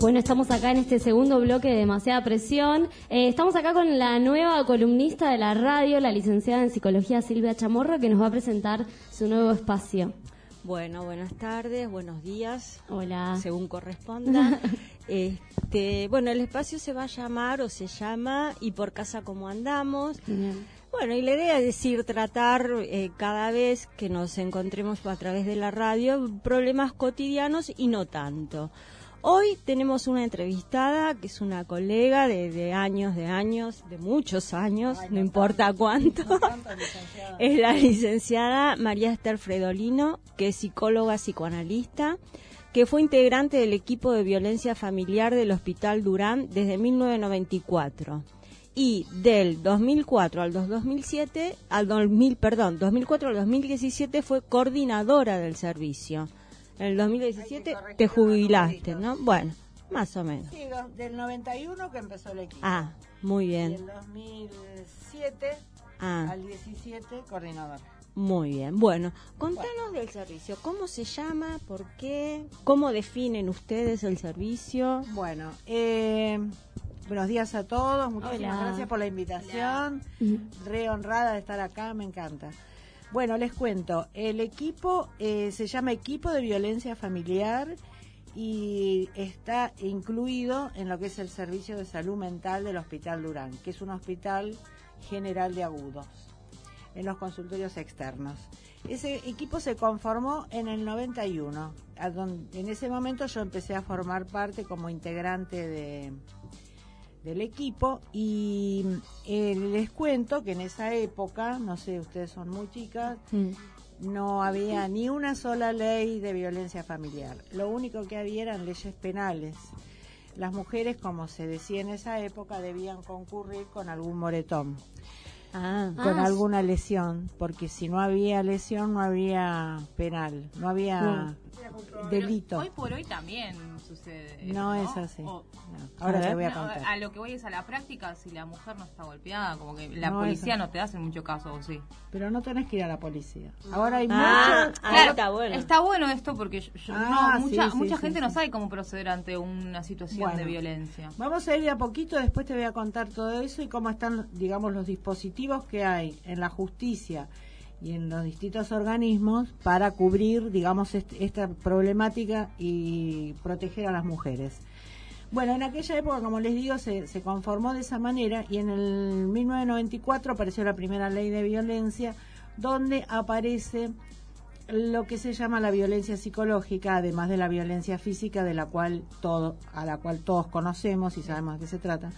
Bueno, estamos acá en este segundo bloque de demasiada presión. Eh, estamos acá con la nueva columnista de la radio, la licenciada en psicología Silvia Chamorro, que nos va a presentar su nuevo espacio. Bueno, buenas tardes, buenos días. Hola. Según corresponda. este, bueno, el espacio se va a llamar o se llama Y por casa como andamos. Bueno, y la idea es decir, tratar eh, cada vez que nos encontremos a través de la radio problemas cotidianos y no tanto. Hoy tenemos una entrevistada que es una colega de, años, de años, de muchos años, no, importa cuánto. es la licenciada María Esther Fredolino, que es psicóloga psicoanalista, que fue integrante del equipo de violencia familiar del Hospital Durán desde 1994 y del 2004 al 2007 al 2000 perdón 2004 al 2017 fue coordinadora del servicio en el 2017 te jubilaste, ¿no? Bueno, más o menos. Sí, del 91 que empezó el equipo. Ah, muy bien. Y del 2007 ah. al 17 coordinador. Muy bien. Bueno, contanos del servicio. ¿Cómo se llama? ¿Por qué? ¿Cómo definen ustedes el servicio? Bueno, eh, buenos días a todos. Muchísimas gracias por la invitación. Re honrada de estar acá, me encanta. Bueno, les cuento, el equipo eh, se llama Equipo de Violencia Familiar y está incluido en lo que es el Servicio de Salud Mental del Hospital Durán, que es un hospital general de agudos, en los consultorios externos. Ese equipo se conformó en el 91, en ese momento yo empecé a formar parte como integrante de, del equipo y eh, les cuento que en esa época, no sé, ustedes son muy chicas, mm. no había ni una sola ley de violencia familiar. Lo único que había eran leyes penales. Las mujeres, como se decía en esa época, debían concurrir con algún moretón. Ah. con ah. alguna lesión, porque si no había lesión no había penal, no había delito. Hoy por hoy también sucede. No, es así. Ahora te voy a contar. a lo que voy es a la práctica, si la mujer no está golpeada, como que la policía no te hace mucho caso, ¿o sí? Pero no tenés que ir a la policía. Ahora hay ah, está bueno. Está bueno esto porque mucha, mucha gente no sabe cómo proceder ante una situación de violencia. Vamos a ir a poquito, después te voy a contar todo eso y cómo están, digamos, los dispositivos que hay en la justicia y en los distintos organismos para cubrir, digamos, esta problemática y proteger a las mujeres. Bueno, en aquella época, como les digo, se, se, conformó de esa manera y en el 1994 apareció la primera ley de violencia donde aparece lo que se llama la violencia psicológica, además de la violencia física de la cual todo, a la cual todos conocemos y sabemos de qué se trata.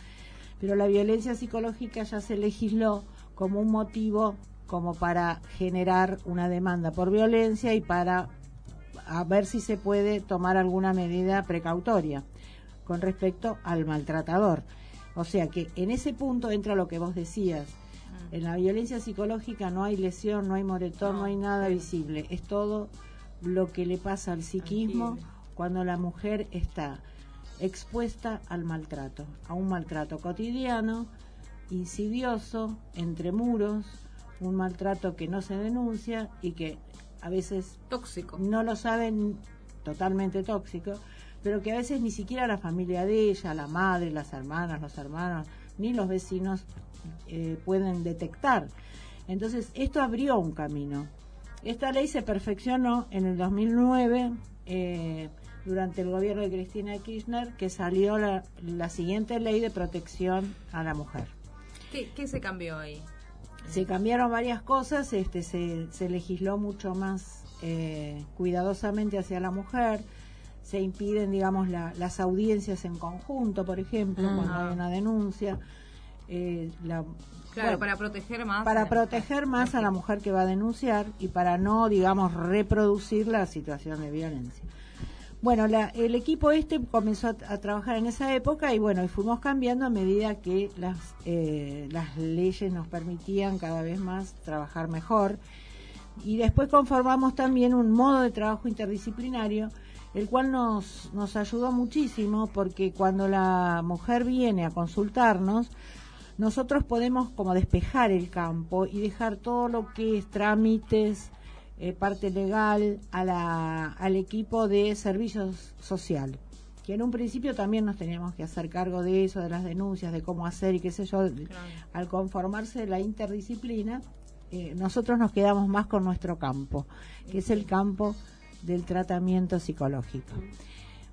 Pero la violencia psicológica ya se legisló como un motivo como para generar una demanda por violencia y para a ver si se puede tomar alguna medida precautoria con respecto al maltratador. O sea que en ese punto entra lo que vos decías. Mm. En la violencia psicológica no hay lesión, no hay moretón, no, hay nada visible. Es todo lo que le pasa al psiquismo cuando la mujer está expuesta al maltrato, a un maltrato cotidiano, insidioso, entre muros, un maltrato que no se denuncia y que a veces tóxico. no lo saben totalmente tóxico, pero que a veces ni siquiera la familia de ella, la madre, las hermanas, los hermanos, ni los vecinos eh, pueden detectar. Entonces, esto abrió un camino. Esta ley se perfeccionó en el 2009 eh, durante el gobierno de Cristina Kirchner, que salió la, la siguiente ley de protección a la mujer. ¿Qué, qué se cambió ahí? se cambiaron varias cosas, este, se, se legisló mucho más eh, cuidadosamente hacia la mujer, se impiden, digamos, las audiencias en conjunto, por ejemplo, ah. cuando hay una denuncia. Eh, claro, para proteger más. Para proteger más a la mujer que va a denunciar y para no, digamos, reproducir la situación de violencia. Bueno, el equipo este comenzó a, trabajar en esa época y bueno, fuimos cambiando a medida que las, eh, las leyes nos permitían cada vez más trabajar mejor. Y después conformamos también un modo de trabajo interdisciplinario, el cual nos, nos ayudó muchísimo porque cuando la mujer viene a consultarnos, nosotros podemos como despejar el campo y dejar todo lo que es trámites, eh, parte legal a la, al equipo de servicios social, que en un principio también nos teníamos que hacer cargo de eso, de las denuncias, de cómo hacer y qué sé yo, al conformarse la interdisciplina, eh, nosotros nos quedamos más con nuestro campo, que es el campo del tratamiento psicológico.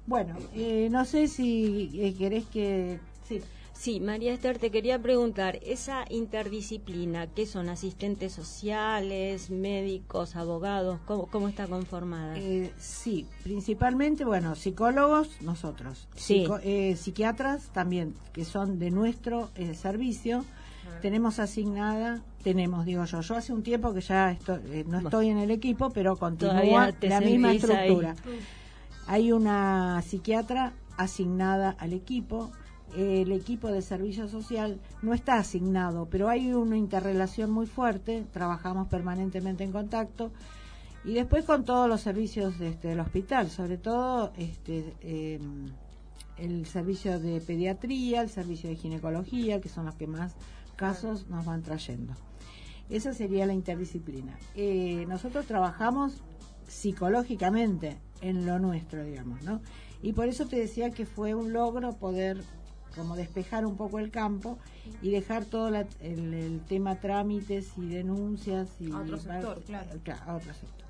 Bueno, eh, no sé si eh, querés que... Sí. Sí, María Esther, te quería preguntar, esa interdisciplina, ¿qué son asistentes sociales, médicos, abogados? ¿Cómo, está conformada? Eh, sí, principalmente, bueno, psicólogos, nosotros. Sí. Eh, psiquiatras también, que son de nuestro eh, servicio. Ah. Tenemos asignada, tenemos, digo yo, yo hace un tiempo que ya no estoy en el equipo, pero continúa la misma estructura. Hay una psiquiatra asignada al equipo el equipo de servicio social no está asignado, pero hay una interrelación muy fuerte, trabajamos permanentemente en contacto y después con todos los servicios este, del hospital, sobre todo este, em, el servicio de pediatría, el servicio de ginecología, que son los que más casos nos van trayendo. Esa sería la interdisciplina. Eh, nosotros trabajamos psicológicamente en lo nuestro, digamos, ¿no? Y por eso te decía que fue un logro poder como despejar un poco el campo y dejar todo el, tema trámites y denuncias y a otro sector, claro. a otro sector.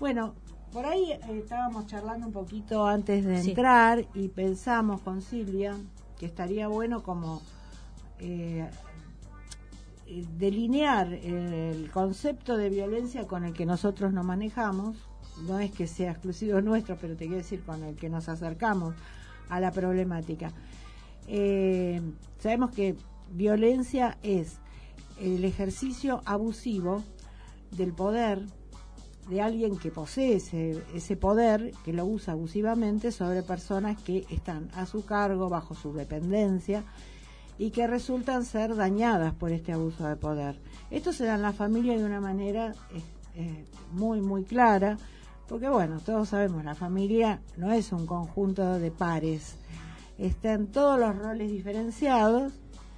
Bueno, por ahí eh, estábamos charlando un poquito antes de entrar y pensamos con Silvia que estaría bueno como eh, eh, delinear el concepto de violencia con el que nosotros nos manejamos, no es que sea exclusivo nuestro, pero te quiero decir con el que nos acercamos a la problemática. Eh, sabemos que violencia es el ejercicio abusivo del poder de alguien que posee ese, poder, que lo usa abusivamente sobre personas que están a su cargo, bajo su dependencia, y que resultan ser dañadas por este abuso de poder. Esto se da en la familia de una manera eh, eh, muy, muy clara, porque bueno, todos sabemos, la familia no es un conjunto de pares, están todos los roles diferenciados,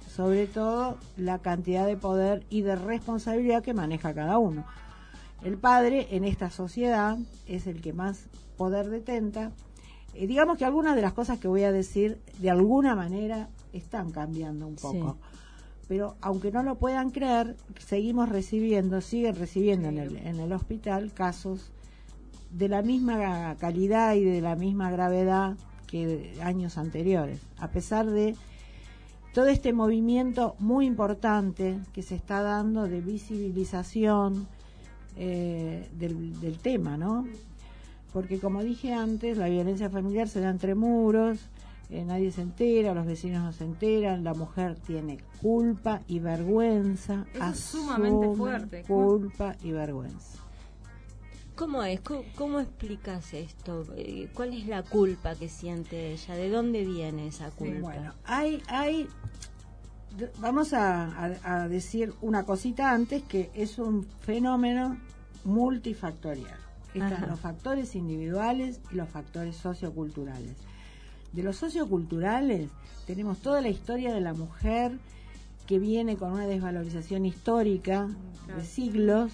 sobre todo la cantidad de poder y de responsabilidad que maneja cada uno. El padre en esta sociedad es el que más poder detenta. y digamos que algunas de las cosas que voy a decir de alguna manera están cambiando un poco. Pero aunque no lo puedan creer, seguimos recibiendo, siguen recibiendo en, el, en el hospital casos de la misma calidad y de la misma gravedad que años anteriores, a pesar de todo este movimiento muy importante que se está dando de visibilización eh, del, tema, ¿no? Porque como dije antes, la violencia familiar se da entre muros, eh, nadie se entera, los vecinos no se enteran, la mujer tiene culpa y vergüenza, es sumamente fuerte. culpa y vergüenza. ¿Cómo es? ¿Cómo, explicas esto? Eh, ¿Cuál es la culpa que siente ella? ¿De dónde viene esa culpa? bueno, hay, hay vamos a, decir una cosita antes, que es un fenómeno multifactorial. Están los factores individuales y los factores socioculturales. De los socioculturales tenemos toda la historia de la mujer que viene con una desvalorización histórica de siglos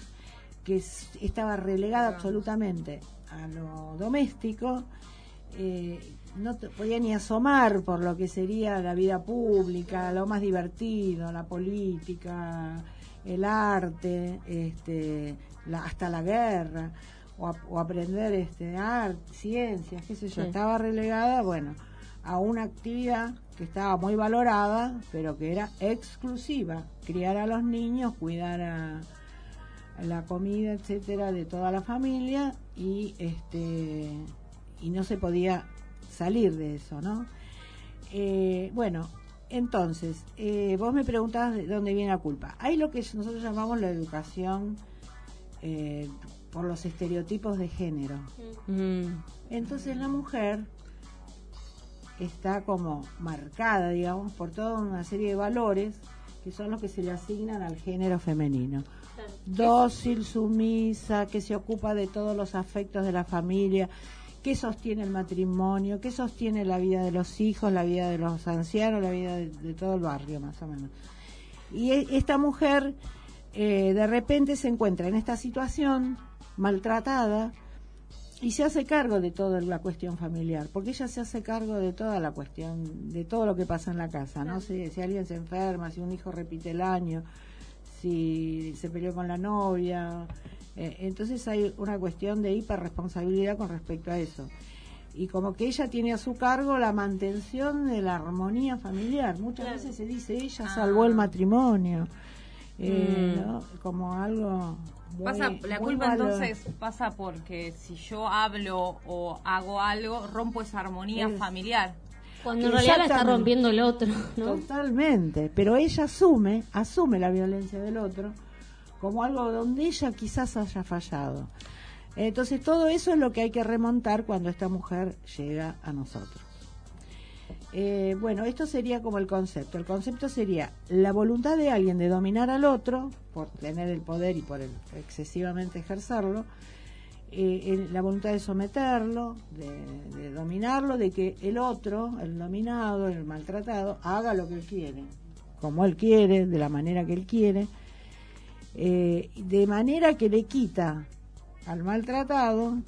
que estaba relegada absolutamente a lo doméstico, eh, no podía ni asomar por lo que sería la vida pública, lo más divertido, la política, el arte, este, hasta la guerra, o, aprender este, arte, ciencias, qué sé yo, estaba relegada, bueno, a una actividad que estaba muy valorada, pero que era exclusiva, criar a los niños, cuidar a, la comida, etcétera, de toda la familia y este y no se podía salir de eso, ¿no? Eh, bueno, entonces, eh, vos me preguntabas de dónde viene la culpa. Hay lo que nosotros llamamos la educación eh, por los estereotipos de género. Mm. Entonces la mujer está como marcada, digamos, por toda una serie de valores que son los que se le asignan al género femenino dócil, sumisa, que se ocupa de todos los afectos de la familia, que sostiene el matrimonio, que sostiene la vida de los hijos, la vida de los ancianos, la vida de, todo el barrio, más o menos. Y e, esta mujer eh, de repente se encuentra en esta situación maltratada, y se hace cargo de toda la cuestión familiar, porque ella se hace cargo de toda la cuestión, de todo lo que pasa en la casa, ¿no? Si, si alguien se enferma, si un hijo repite el año, si se peleó con la novia. Eh, entonces hay una cuestión de hiperresponsabilidad con respecto a eso. Y como que ella tiene a su cargo la mantención de la armonía familiar. Muchas veces se dice, ella salvó el ah. matrimonio. Eh, mm. Como algo pasa, la culpa entonces pasa porque si yo hablo o hago algo, rompo esa armonía familiar. Cuando en realidad la está rompiendo el otro, Totalmente, pero ella asume, asume la violencia del otro como algo donde ella quizás haya fallado. Entonces todo eso es lo que hay que remontar cuando esta mujer llega a nosotros. Eh, bueno, esto sería como el concepto. El concepto sería la voluntad de alguien de dominar al otro, por tener el poder y por excesivamente ejercerlo, eh, la voluntad de someterlo, de, dominarlo, de que el otro, el dominado, el maltratado, haga lo que él quiere, como él quiere, de la manera que él quiere, eh, de manera que le quita al maltratado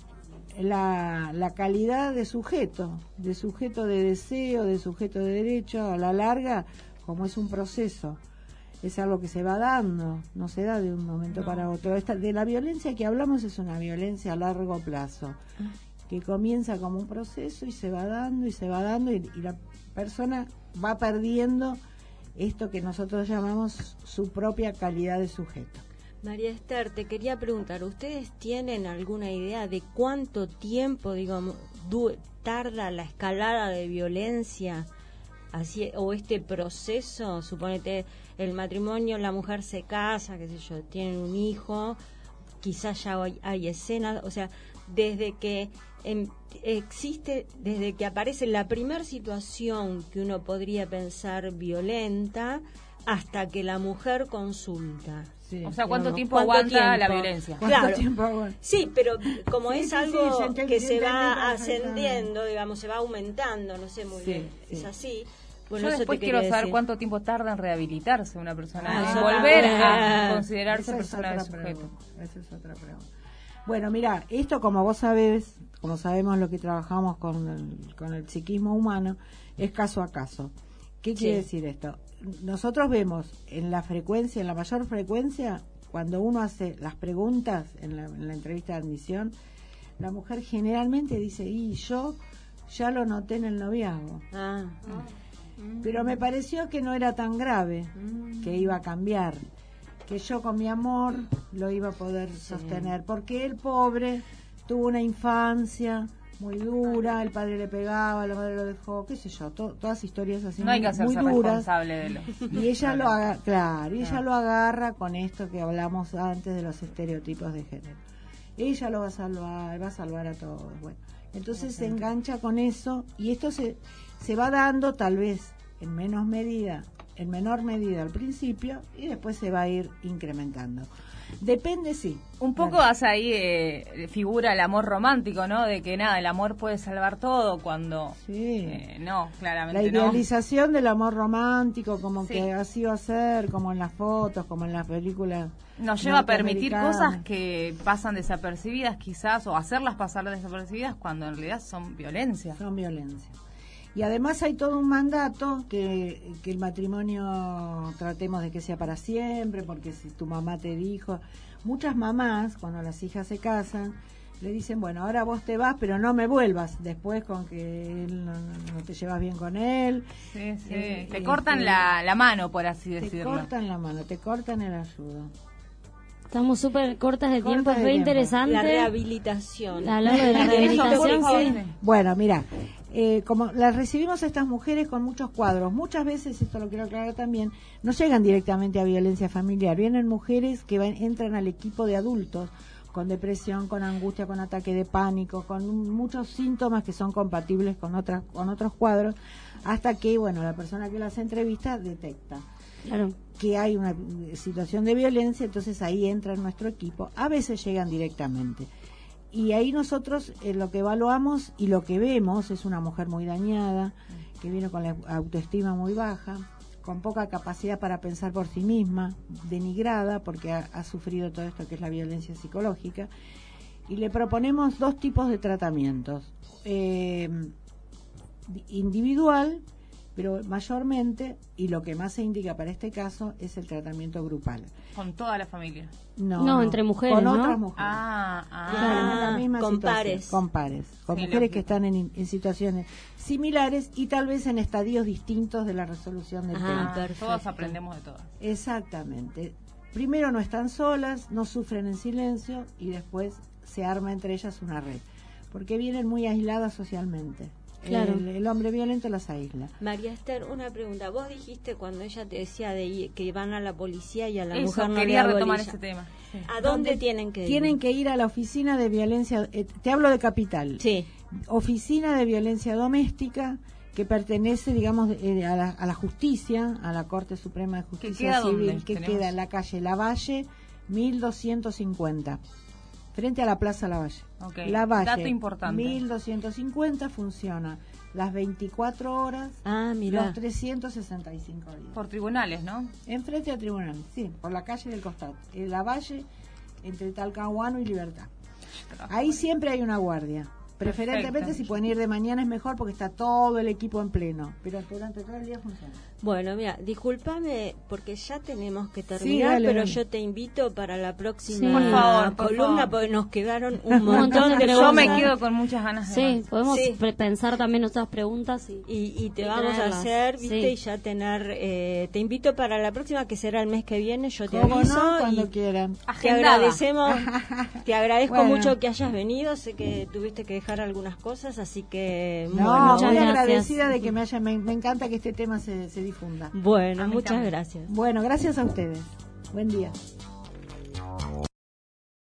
la calidad de sujeto, de sujeto de deseo, de sujeto de derecho, a la larga, como es un proceso, es algo que se va dando, no se da de un momento para otro. Esta, de la violencia que hablamos es una violencia a largo plazo, que comienza como un proceso y se va dando y se va dando y la persona va perdiendo esto que nosotros llamamos su propia calidad de sujeto. María Esther, te quería preguntar, ¿ustedes tienen alguna idea de cuánto tiempo, digamos, tarda la escalada de violencia así o este proceso? Suponete el matrimonio, la mujer se casa, qué sé yo, tienen un hijo, quizás ya hay, escenas, o sea, desde que em, existe, desde que aparece la primera situación que uno podría pensar violenta, hasta que la mujer consulta o sea, ¿cuánto tiempo aguanta la violencia? Claro. Sí, pero como es algo que se va ascendiendo, digamos, se va aumentando, no sé muy bien, es así. Bueno, Yo después quiero saber cuánto tiempo tarda en rehabilitarse una persona, ah, en volver a considerarse persona de sujeto. Esa es otra pregunta. Bueno, mira, esto como vos sabés, como sabemos lo que trabajamos con el, con el psiquismo humano, es caso a caso. ¿Qué quiere decir esto? Nosotros vemos en la frecuencia, en la mayor frecuencia, cuando uno hace las preguntas en la, entrevista de admisión, la mujer generalmente dice, y yo ya lo noté en el noviazgo. Ah. Pero me pareció que no era tan grave, que iba a cambiar, que yo con mi amor lo iba a poder sostener, porque el pobre tuvo una infancia muy dura, el padre le pegaba, la madre lo dejó, qué sé yo, todas historias así no hay que muy duras. De Y ella lo agarra, claro, y ella lo agarra con esto que hablamos antes de los estereotipos de género. Ella lo va a salvar, va a salvar a todos. Bueno, entonces se engancha con eso y esto se, se va dando tal vez en menos medida, en menor medida al principio y después se va a ir incrementando. Depende, sí. Un poco hace ahí eh, figura el amor romántico, ¿no? De que nada, el amor puede salvar todo cuando... Sí. Eh, no, claramente La idealización del amor romántico, como que así va a ser, como en las fotos, como en las películas. Nos lleva a permitir cosas que pasan desapercibidas quizás, o hacerlas pasar desapercibidas cuando en realidad son violencia. Son violencia. Y además hay todo un mandato que, que el matrimonio tratemos de que sea para siempre, porque si tu mamá te dijo, muchas mamás cuando las hijas se casan, le dicen, bueno, ahora vos te vas, pero no me vuelvas después con que no, te llevas bien con él. Sí, sí. Eh, te cortan este, la, la, mano, por así decirlo. Te cortan la mano, te cortan el ayudo. Estamos súper cortas de tiempo, es muy interesante. La rehabilitación. La, de la rehabilitación, sí. Bueno, mira, eh, como las recibimos a estas mujeres con muchos cuadros, muchas veces, esto lo quiero aclarar también, no llegan directamente a violencia familiar, vienen mujeres que entran al equipo de adultos con depresión, con angustia, con ataque de pánico, con muchos síntomas que son compatibles con, otras, con otros cuadros, hasta que, bueno, la persona que las entrevista detecta que hay una situación de violencia, entonces ahí entra en nuestro equipo. A veces llegan directamente y ahí nosotros eh, lo que evaluamos y lo que vemos es una mujer muy dañada, que viene con la autoestima muy baja, con poca capacidad para pensar por sí misma, denigrada porque ha, sufrido todo esto que es la violencia psicológica. y le proponemos dos tipos de tratamientos. Eh, individual, pero mayormente, y lo que más se indica para este caso, es el tratamiento grupal. ¿Con toda la familia? No, entre mujeres. Con ¿no? otras mujeres. Ah, ah. Claro, la misma con situación, pares. Con pares. Con Sí, mujeres que están en, en situaciones similares y tal vez en estadios distintos de la resolución del Ah, tema. Todos aprendemos de todas. Exactamente. Primero no están solas, no sufren en silencio y después se arma entre ellas una red. Porque vienen muy aisladas socialmente. Claro. El, el hombre violento las aísla. María Esther, una pregunta. Vos dijiste cuando ella te decía de ir- que van a la policía y a la Eso, mujer no quería retomar bolilla. ese tema. Sí. ¿A dónde tienen que ir? Tienen que ir a la oficina de violencia, eh, te hablo de capital, Sí. oficina de violencia doméstica que pertenece, digamos, eh, a, la, a la justicia, a la Corte Suprema de Justicia queda Civil, dónde? que Tenemos- queda en la calle Lavalle, 1250, frente a la Plaza Lavalle. Ok, Lavalle, dato importante. 1250 funciona las 24 horas, Ah, mira. los 365 días. Por tribunales, ¿no? Enfrente al tribunal, sí, por la calle del costado. En Lavalle, entre Talcahuano y Libertad. Ahí siempre hay una guardia. Preferentemente Perfecto. si pueden ir de mañana es mejor porque está todo el equipo en pleno. Pero durante todo el día funciona. Bueno, mira, discúlpame porque ya tenemos que terminar, dale, pero dale. yo te invito para la próxima Sí. Por favor, por columna favor. porque nos quedaron un Un montón de preguntas. Yo me quedo con muchas ganas de Sí, más. podemos Sí. pensar también otras preguntas y, Y, y te Y vamos a hacer, viste, Sí. y ya tener, eh, te invito para la próxima que será el mes que viene, yo te ¿Cómo aviso no? y Cuando quieran. te Agendada. agradecemos, te agradezco Bueno. mucho que hayas venido, sé que tuviste que dejar algunas cosas, así que No, bueno, muchas muy gracias. agradecida de que me haya, me, me encanta que este tema se, se difunda. Bueno, muchas gracias. Bueno, gracias a ustedes. Buen día.